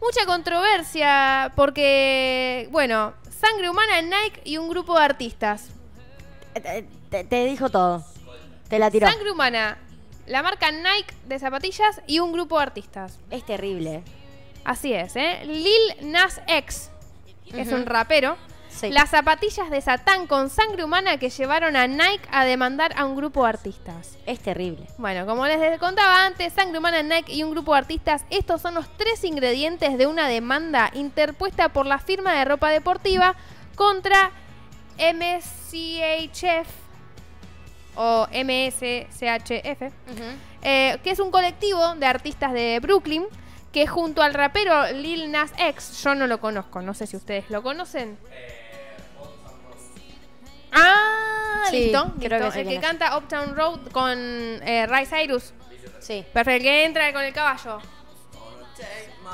mucha controversia porque, bueno, sangre humana en Nike y un grupo de artistas. Eh, Te, te dijo todo. Te la tiró. Sangre humana, la marca Nike de zapatillas y un grupo de artistas. Es terrible. Así es, ¿eh? Lil Nas X, que es un rapero. Sí. Las zapatillas de Satán con sangre humana que llevaron a Nike a demandar a un grupo de artistas. Es terrible. Bueno, como les contaba antes, Sangre Humana, Nike y un grupo de artistas, estos son los tres ingredientes de una demanda interpuesta por la firma de ropa deportiva contra MCHF o MSCHF, eh, que es un colectivo de artistas de Brooklyn que junto al rapero Lil Nas X, yo no lo conozco, no sé si ustedes lo conocen. Ah, Sí, listo, creo listo. que el que canta Uptown Road con eh, Ray Cyrus. Sí. Perfecto, el que entra con el caballo.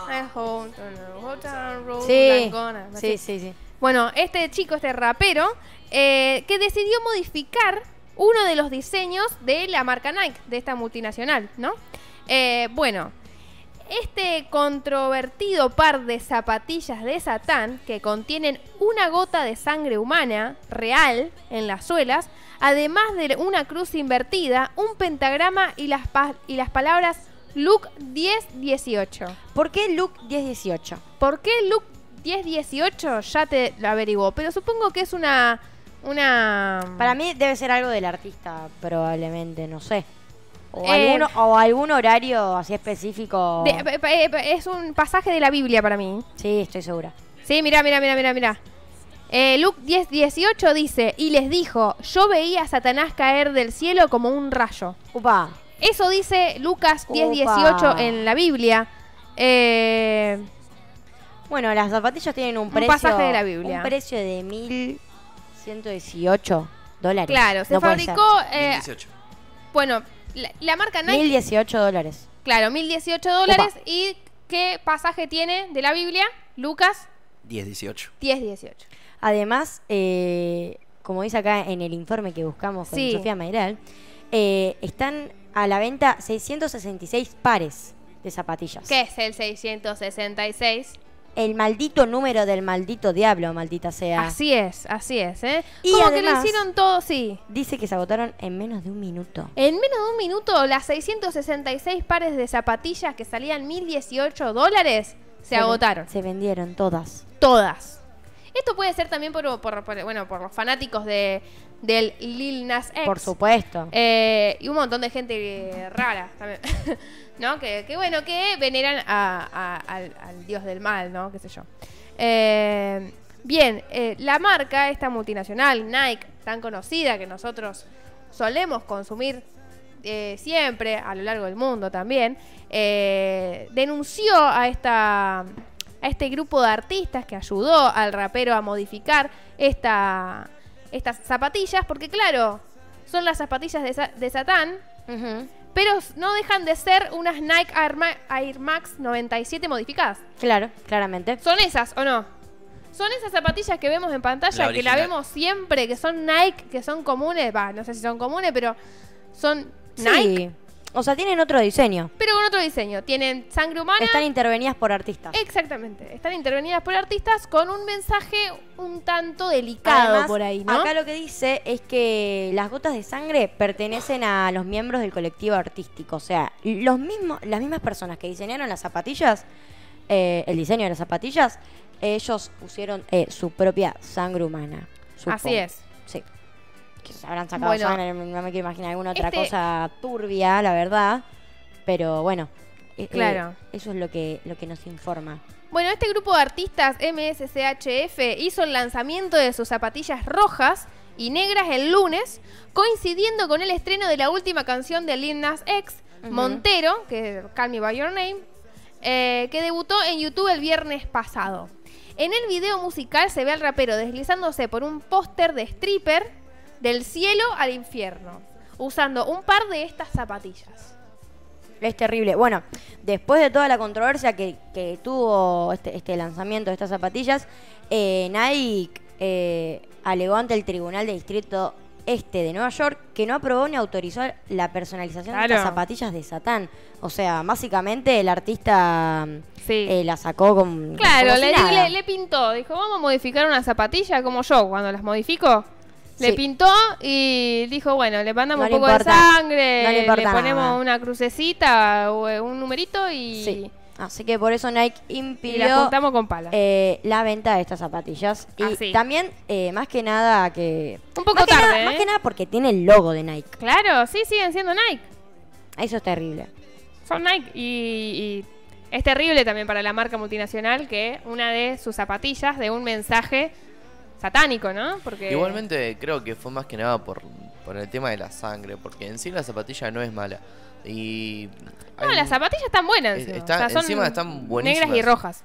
I Uptown Road, Sí. I'm gonna- Sí, sí, sí. Bueno, este chico, este rapero, eh, que decidió modificar uno de los diseños de la marca Nike, de esta multinacional, ¿no? Eh, bueno, este controvertido par de zapatillas de Satán, que contienen una gota de sangre humana real en las suelas, además de una cruz invertida, un pentagrama y las, pa- y las palabras Luke 1018. ¿Por qué Luke 1018? ¿Por qué Luke 1018? Ya te lo averiguó, pero supongo que es una... una Para mí debe ser algo del artista, probablemente, no sé. O, Eh. alguno, o algún horario así específico. de- pe- pe- es un pasaje de la Biblia para mí. Sí, estoy segura. Sí, mira, mira, mira, mira, mira. Eh, Luke 10, 18 dice, y les dijo, yo veía a Satanás caer del cielo como un rayo. Upa. Eso dice Lucas 10, Upa. 18 en la Biblia. Eh, Bueno, las zapatillas tienen un Un precio. pasaje de la Biblia. Un precio de 1118 dólares. claro, se No puede fabricó, ser. eh, 2018. bueno, la, la marca Nike, 1018 dólares. claro, 1018 dólares. ¿Y qué pasaje tiene de la Biblia? Lucas 10, 18. 10, 18. Además, eh, como dice acá en el informe que buscamos con Sí. Sofía Mairal, eh, están a la venta 666 pares de zapatillas. ¿Qué es el 666? El maldito número del maldito diablo, maldita sea. Así es, así es, ¿eh? Y Como que lo hicieron todo, sí. Dice que se agotaron en menos de un minuto. En menos de un minuto, las 666 pares de zapatillas que salían 1018 dólares se, agotaron. Se vendieron todas. Todas. Esto puede ser también por, por- por- bueno, por los fanáticos de, del Lil Nas X. Por supuesto. Eh, y un montón de gente rara también. ¿No? Que, bueno, que veneran a- al, dios del mal, ¿no? Qué sé yo. Eh, bien, eh, la marca, esta multinacional, Nike, tan conocida que nosotros solemos consumir eh, siempre a lo largo del mundo también, eh, denunció a esta este grupo de artistas que ayudó al rapero a modificar esta, estas zapatillas, porque claro, son las zapatillas de, de Satán. Pero no dejan de ser unas Nike Air, Ma- Air Max 97 modificadas. Claro, claramente. ¿Son esas o no? Son esas zapatillas que vemos en pantalla, La que la vemos siempre, que son Nike, que son comunes, va, no sé si son comunes, pero son Nike, Sí. O sea, tienen otro diseño. pero con otro diseño. Tienen sangre humana. Están intervenidas por artistas. Exactamente. Están intervenidas por artistas con un mensaje un tanto delicado Además, por ahí, ¿no? Acá lo que dice es que las gotas de sangre pertenecen a los miembros del colectivo artístico. O sea, los mismos, las mismas personas que diseñaron las zapatillas, eh, el diseño de las zapatillas, ellos pusieron eh, su propia sangre humana. supongo. Así es. Sí. Quizás habrán sacado Bueno. no me quiero imaginar alguna otra Este- cosa turbia, la verdad. Pero bueno. eh, eh, Claro. eso es lo que, lo que nos informa. Bueno, este grupo de artistas MSCHF hizo el lanzamiento de sus zapatillas rojas y negras el lunes, coincidiendo con el estreno de la última canción de Lil Nas X. Montero, que es Call Me By Your Name, eh, que debutó en YouTube el viernes pasado. En el video musical se ve al rapero deslizándose por un póster de stripper del cielo al infierno, usando un par de estas zapatillas. Es terrible. Bueno, después de toda la controversia que, que tuvo este, este lanzamiento de estas zapatillas, eh, Nike eh, alegó ante el Tribunal de Distrito este de Nueva York que no aprobó ni autorizó la personalización de estas zapatillas de Satán. O sea, básicamente el artista Sí. eh, la sacó con. Claro, le, le- le pintó. Dijo, vamos a modificar una zapatilla como yo. Cuando las modifico, le Sí. pintó y dijo, bueno, le mandamos No un poco de sangre, no le le, ponemos nada. una crucecita o eh, un numerito y, Sí. Así que por eso Nike la impidió con pala. eh, la venta de estas zapatillas. Y Ah, también, eh, más que nada, que. Un poco más que tarde, nada- ¿eh? Más que nada porque tiene el logo de Nike. claro, sí, siguen siendo Nike. Eso es terrible. Son Nike y, y es terrible también para la marca multinacional que una de sus zapatillas de un mensaje satánico, ¿no? Porque Igualmente creo que fue más que nada por, por el tema de la sangre, porque en sí la zapatilla no es mala. Y No, hay- las zapatillas están buenas. Encima. está- O sea, son encima están buenísimas. Negras y rojas.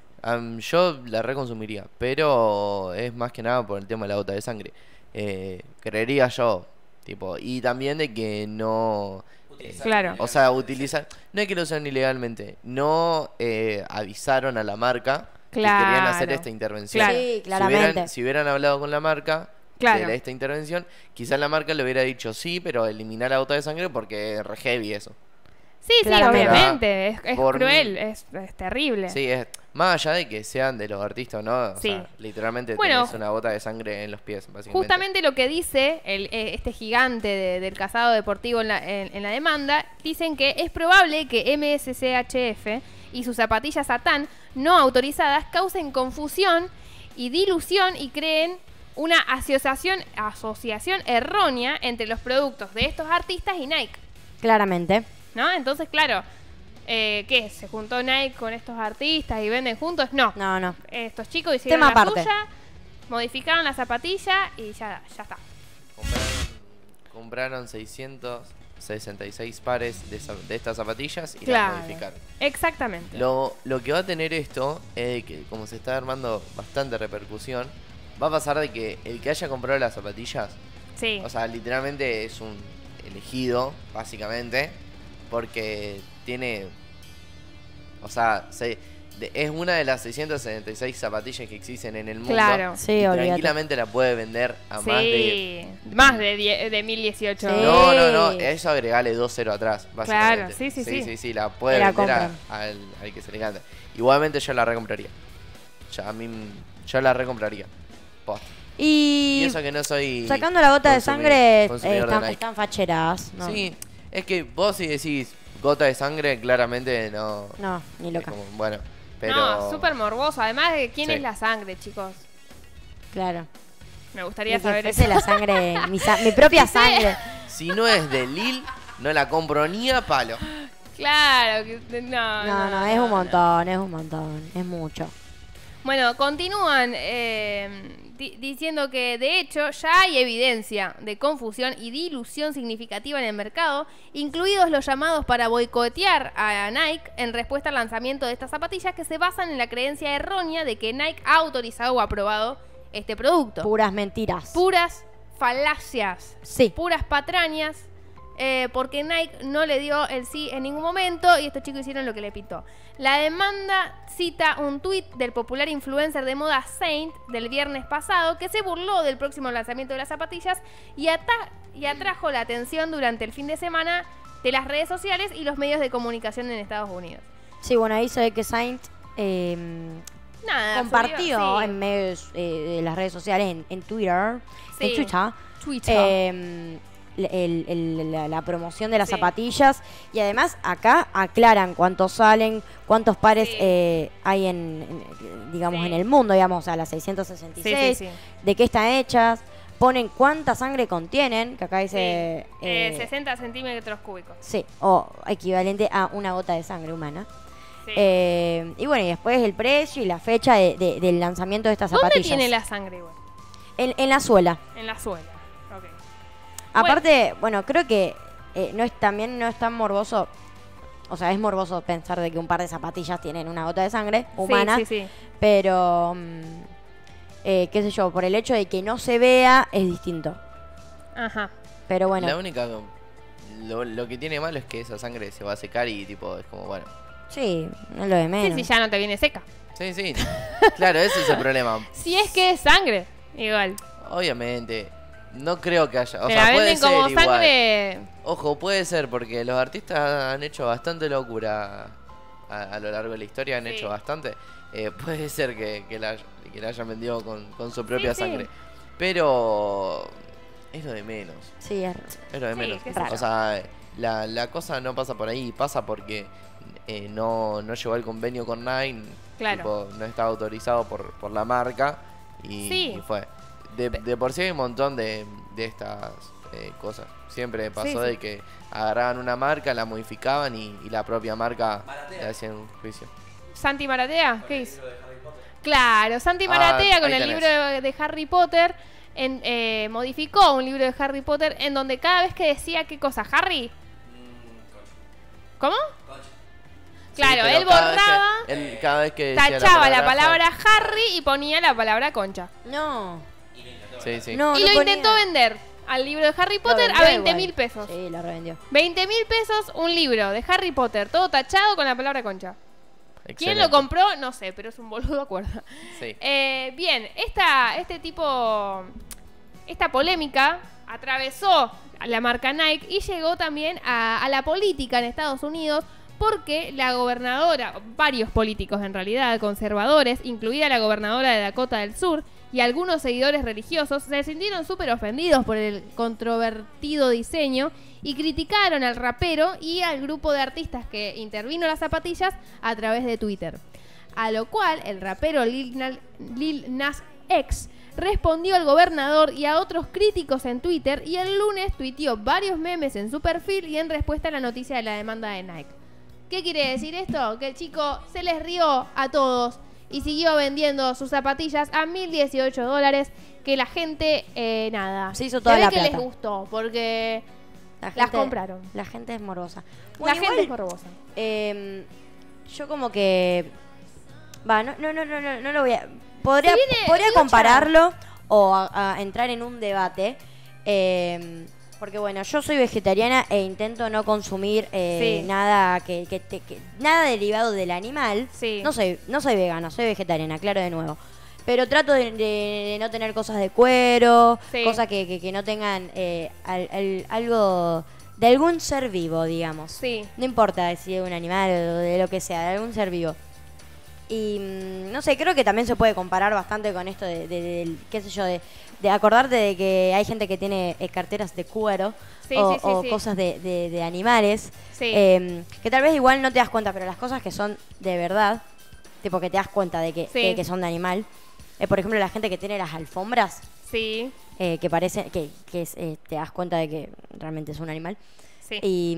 yo la reconsumiría, pero es más que nada por el tema de la gota de sangre. Eh, creería yo, tipo, y también de que no... eh, Claro. O sea, utilizar... No es que lo usen ilegalmente, no eh, avisaron a la marca que querían hacer Claro. esta intervención. Claro. Sí, Si claramente. hubieran, si hubieran hablado con la marca Claro. de esta intervención, quizás la marca le hubiera dicho sí, pero eliminar la gota de sangre porque es re heavy eso. Sí, sí, obviamente. Es, es Por- cruel, es, es terrible. Sí, es, más allá de que sean de los artistas o no, o Sí. sea, literalmente Bueno, tenés una gota de sangre en los pies, básicamente. Justamente lo que dice el, eh, este gigante de- del casado deportivo en la, en- en la demanda, dicen que es probable que MSCHF y sus zapatillas Satán no autorizadas causen confusión y dilución y creen una asociación, asociación errónea entre los productos de estos artistas y Nike. Claramente. ¿No? Entonces, claro, eh, ¿qué? ¿Se juntó Nike con estos artistas y venden juntos? No. No, no. Estos chicos hicieron Tema la aparte. suya, modificaron la zapatilla y ya, ya está. Compraron, compraron 666 pares de, estas zapatillas y Claro. las modificaron. Exactamente. Lo, lo que va a tener esto es de que como se está armando bastante repercusión, va a pasar de que el que haya comprado las zapatillas, sí. o sea, literalmente es un elegido, básicamente, porque tiene, o sea, se- de- es una de las 676 zapatillas que existen en el mundo. Claro. Sí, y tranquilamente la puede vender a más de... Más de, die- de 1018. Sí. No, no, no, eso agregale 2-0 atrás, básicamente. Claro, sí, sí, sí. Sí, sí, sí, la puede La vender a- al, al que se le encanta. Igualmente yo la recompraría. Ya, a mí, yo la recompraría. Posta. Y Y eso que no soy... sacando la gota de sangre, eh, de están, están facheras. No, Sí, es que vos si decís gota de sangre, claramente no... no, ni loca. como, bueno, pero... No, súper morboso. Además de quién Sí. es la sangre, chicos. Claro. Me gustaría que saber fuese eso. la sangre, mi, sa- mi propia sangre. Si no es de Lil, no la compro ni a palo. Claro, que- no, No, no, es un montón, es un montón, es mucho. Bueno, continúan eh, diciendo que de hecho ya hay evidencia de confusión y dilución significativa en el mercado, incluidos los llamados para boicotear a Nike en respuesta al lanzamiento de estas zapatillas que se basan en la creencia errónea de que Nike ha autorizado o aprobado este producto. Puras mentiras. Puras falacias, Sí. puras patrañas, eh, porque Nike no le dio el sí en ningún momento y estos chicos hicieron lo que le pintó. La demanda cita un tuit del popular influencer de moda Saint del viernes pasado que se burló del próximo lanzamiento de las zapatillas y, atrajo la atención durante el fin de semana de las redes sociales y los medios de comunicación en Estados Unidos. Sí, bueno, ahí se ve que Saint eh, Nada, compartió subió- sí. en medios eh, de las redes sociales, en, en Twitter, Sí. en Twitter, Twitter. Eh, el- el- la, la promoción de las Sí. zapatillas y además acá aclaran cuántos salen, cuántos pares Sí. eh, hay en, en, digamos Sí. en el mundo, digamos, a las Sí, 666, sí, sí. de qué están hechas, ponen cuánta sangre contienen, que acá dice eh, eh, 60 centímetros cúbicos. sí, o equivalente a una gota de sangre humana. Eh, y bueno, y después el precio y la fecha de- de- del lanzamiento de estas ¿Dónde zapatillas. tiene la sangre en, en la suela. En la suela. Aparte, bueno, creo que eh, no es también no es tan morboso. O sea, es morboso pensar de que un par de zapatillas tienen una gota de sangre humana. Sí, sí, sí. Pero, mm, eh, qué sé yo, por el hecho de que no se vea es distinto. Ajá. Pero bueno, La única... Lo, lo que tiene malo es que esa sangre se va a secar y tipo es como, bueno... sí, no lo de Sí, menos. sí, ya no te viene seca. Sí, sí. claro, ese es el problema. Si es que es sangre, igual. Obviamente. No creo que haya. O sea, la puede venden ser como igual. sangre. Ojo, puede ser, porque los artistas han hecho bastante locura a, a lo largo de la historia, han Sí. hecho bastante. Eh, puede ser que, que, la, que la hayan vendido con, con su propia sí. sangre. Pero es lo de menos. Sí, es Es lo de Sí, menos. O sea, la, la cosa no pasa por ahí, pasa porque eh, no, no llegó al convenio con Nine. Claro. tipo, no estaba autorizado por, por la marca y, Sí. y fue. De, de por sí hay un montón de, de estas eh, cosas. Siempre pasó Sí, sí. de que agarraban una marca, la modificaban y, y la propia marca le hacían un juicio. ¿Santi Maratea? ¿Qué hizo? Claro, Santi Ah, Maratea con el tenés. libro de, Harry Potter en- eh, modificó un libro de Harry Potter en donde cada vez que decía qué cosa, Harry. ¿Cómo? Claro, Sí, él cada vez que- borraba, él cada vez que decía tachaba la Harry- palabra Harry y ponía la palabra concha. No. Sí, sí. No, y no lo ponía. intentó vender al libro de Harry Potter a vendió 20 igual. mil pesos. Sí, lo revendió. 20 mil pesos un libro de Harry Potter, todo tachado con la palabra concha. ¿Quién lo Excelente. compró? No sé, pero es un boludo, acuerda. Sí. Eh, bien, esta, este tipo, esta polémica atravesó la marca Nike y llegó también a, a la política en Estados Unidos porque la gobernadora, varios políticos en realidad, conservadores, incluida la gobernadora de Dakota del Sur y algunos seguidores religiosos, se sintieron súper ofendidos por el controvertido diseño y criticaron al rapero y al grupo de artistas que intervino las zapatillas a través de Twitter. A lo cual el rapero Lil, Nas X respondió al gobernador y a otros críticos en Twitter y el lunes tuiteó varios memes en su perfil y en respuesta a la noticia de la demanda de Nike. ¿Qué quiere decir esto? Que el chico se les rió a todos y siguió vendiendo sus zapatillas a 1018 dólares que la gente, eh, nada, Se hizo toda la que les plata. gustó porque La Las compraron. La gente es morbosa. la gente es morbosa. em, yo como que... Va, no, no, no, no, no, no lo voy a... Podría, podría compararlo o a, a entrar en un debate. em, porque bueno, yo soy vegetariana e intento no consumir eh, Sí. nada que, que que- nada derivado del animal. Sí. No soy, no soy vegana, soy vegetariana, claro de nuevo. Pero trato de, de- de no tener cosas de cuero, Sí. cosas que, que- no tengan eh, al- al- algo de algún ser vivo, digamos. Sí. No importa si es un animal o de lo que sea, de algún ser vivo. Y mm, no sé, creo que también se puede comparar bastante con esto de, de- del- qué sé yo, de, de acordarte de que hay gente que tiene eh, carteras de cuero Sí, o, sí, sí, o sí. cosas de, de- de animales. Eh, que tal vez igual no te das cuenta, pero las cosas que son de verdad, tipo que te das cuenta de que, que son de animal. eh, por ejemplo, la gente que tiene las alfombras, Sí, eh, que parece, que, que es, te das cuenta de que realmente es un animal. sí. Y,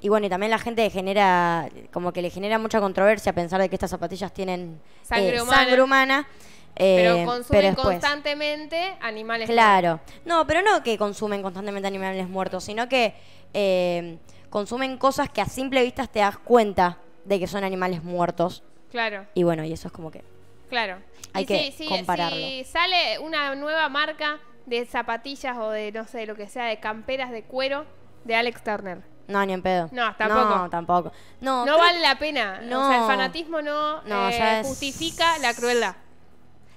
y bueno, y también la gente genera, como que le genera mucha controversia pensar de que estas zapatillas tienen Sangre eh, humana. sangre humana, eh, pero consumen después- constantemente animales. Claro. No, pero no que consumen constantemente animales muertos, sino que eh, consumen cosas que a simple vista te das cuenta de que son animales muertos. Claro, Y bueno, y eso es como que... claro. Hay Y que si- si- compararlo. Si sale una nueva marca de zapatillas o de, no sé, lo que sea, de camperas de cuero de Alex Turner. No, ni en pedo. No, tampoco. No, tampoco. No, No creo- vale la pena. No. O sea, el fanatismo no, No, eh, justifica la crueldad.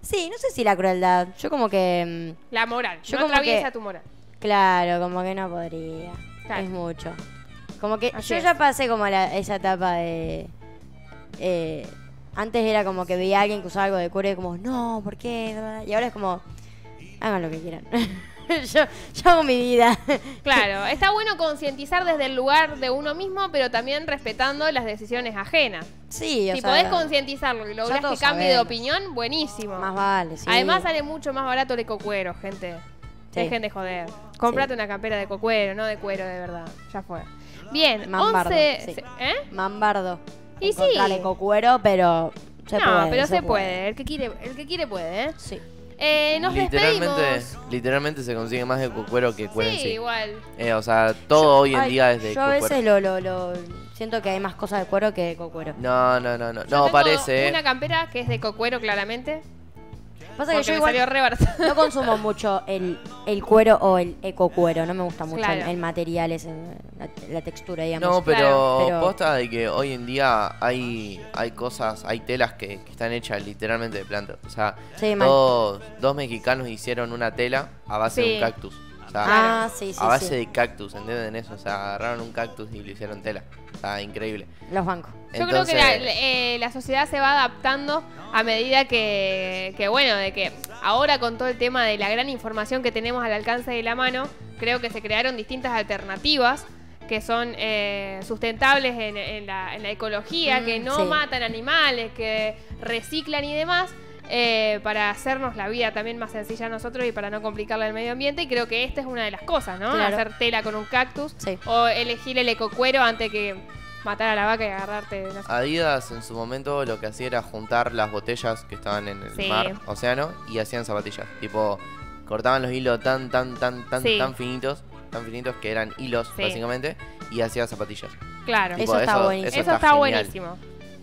Sí, no sé si la crueldad. Yo como que... mm, La moral. Yo no como atraviesa que- tu moral. Claro, como que no podría. Claro. Es mucho. Como que Así yo es. ya pasé como la- esa etapa de... eh, antes era como que veía a alguien que usaba algo de cuero y como, no, ¿por qué? Y ahora es como, hagan lo que quieran. yo, yo hago mi vida. Claro, está bueno concientizar desde el lugar de uno mismo, pero también respetando las decisiones ajenas. sí, o Si sea, podés concientizarlo y lográs que cambie de opinión, buenísimo. Más vale, sí. Además sale mucho más barato el ecocuero, gente. Sí. Dejen de joder. Comprate una campera de cocuero, no de cuero de verdad. Ya fue. Bien, Mambardo, 11... sí. se- ¿Eh? Mambardo. Y sí. Cocuero, pero se no, puede. pero se, puede. El que quiere, el que quiere puede, ¿eh? Sí. Eh, nos literalmente, despedimos. literalmente se consigue más de cuero que cuero en Sí, sí. igual. Eh, o sea, todo hoy en Ay, día es de Yo a cuero. veces lo, lo, lo- siento que hay más cosas de cuero que de cocuero. No, no, no, no. Yo No, tengo parece, eh. Una campera que es de cocuero, claramente. Pasa que porque yo me igual salió re barato. no consumo mucho el, el cuero o el ecocuero. No me gusta mucho Claro. el, el material, ese, la, la textura, digamos. No, pero, Claro, pero- posta de que hoy en día hay, hay cosas, hay telas que, que están hechas literalmente de plantas. O sea, Sí, mal. dos, dos mexicanos hicieron una tela a base de Sí. un cactus. O sea, Ah, sí, sí, a base sí. de cactus, ¿entienden eso? O sea, agarraron un cactus y lo hicieron tela. Sea, increíble. Los bancos. Yo creo que la, eh, la sociedad se va adaptando a medida que, que, bueno, de que ahora con todo el tema de la gran información que tenemos al alcance de la mano, creo que se crearon distintas alternativas que son eh, sustentables en, en la, en la ecología, Mm, que no sí. matan animales, que reciclan y demás. Eh, para hacernos la vida también más sencilla a nosotros y para no complicarle al medio ambiente y creo que esta es una de las cosas, ¿no? Claro. Hacer tela con un cactus Sí. o elegir el ecocuero antes que matar a la vaca y agarrarte, no sé. Adidas en su momento lo que hacía era juntar las botellas que estaban en el Sí. mar, océano, y hacían zapatillas. Tipo, cortaban los hilos tan, tan, tan, tan, Sí. tan finitos, tan finitos que eran hilos, Sí. básicamente, y hacían zapatillas. Claro. Eso está buenísimo. Eso, está, buenísimo.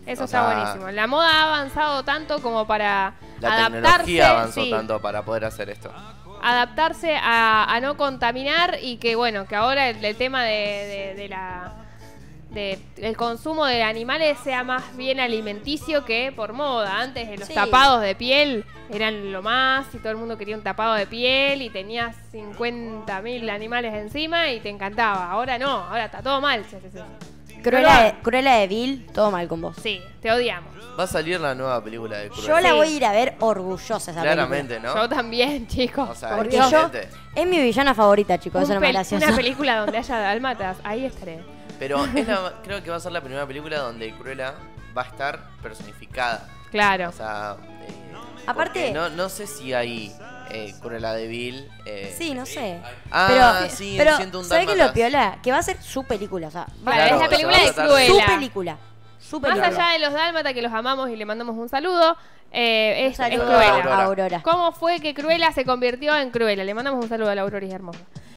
Eso O está sea, buenísimo. La moda ha avanzado tanto como para La adaptarse, tecnología avanzó sí, tanto para poder hacer esto. adaptarse a, a no contaminar y que bueno, que ahora el, el tema de, de- de la de el consumo de animales sea más bien alimenticio que por moda. Antes de los Sí. tapados de piel eran lo más y todo el mundo quería un tapado de piel y tenías 50.000 animales encima y te encantaba. Ahora no, ahora está todo mal. Sí, sí, sí. Cruella de, Cruella de Vil, todo mal con vos. Sí, te odiamos. Va a salir la nueva película de Cruella. Yo la Sí. voy a ir a ver orgullosa esa Claramente, ¿no? Yo también, chicos. O sea, Porque es yo- evidente. Es mi villana favorita, chicos. Un Eso no me pel- gracioso. una película donde haya dalmatas, ahí estaré. Pero es la- creo que va a ser la primera película donde Cruella va a estar personificada. Claro. O sea, eh, Aparte- porque no, no sé si hay eh, Cruella de Vil. eh, Sí, no sé. Ah, pero, sí, pero siento un ¿sabes qué es lo piola? Que va a ser su película. O sea, Claro, es la película de Cruella. su película. Su Más película. allá de los dálmatas que los amamos y le mandamos un saludo, eh, es, Un saludo es Cruella. a Aurora. ¿Cómo fue que Cruella se convirtió en Cruella? Le mandamos un saludo a la Aurora y es hermosa.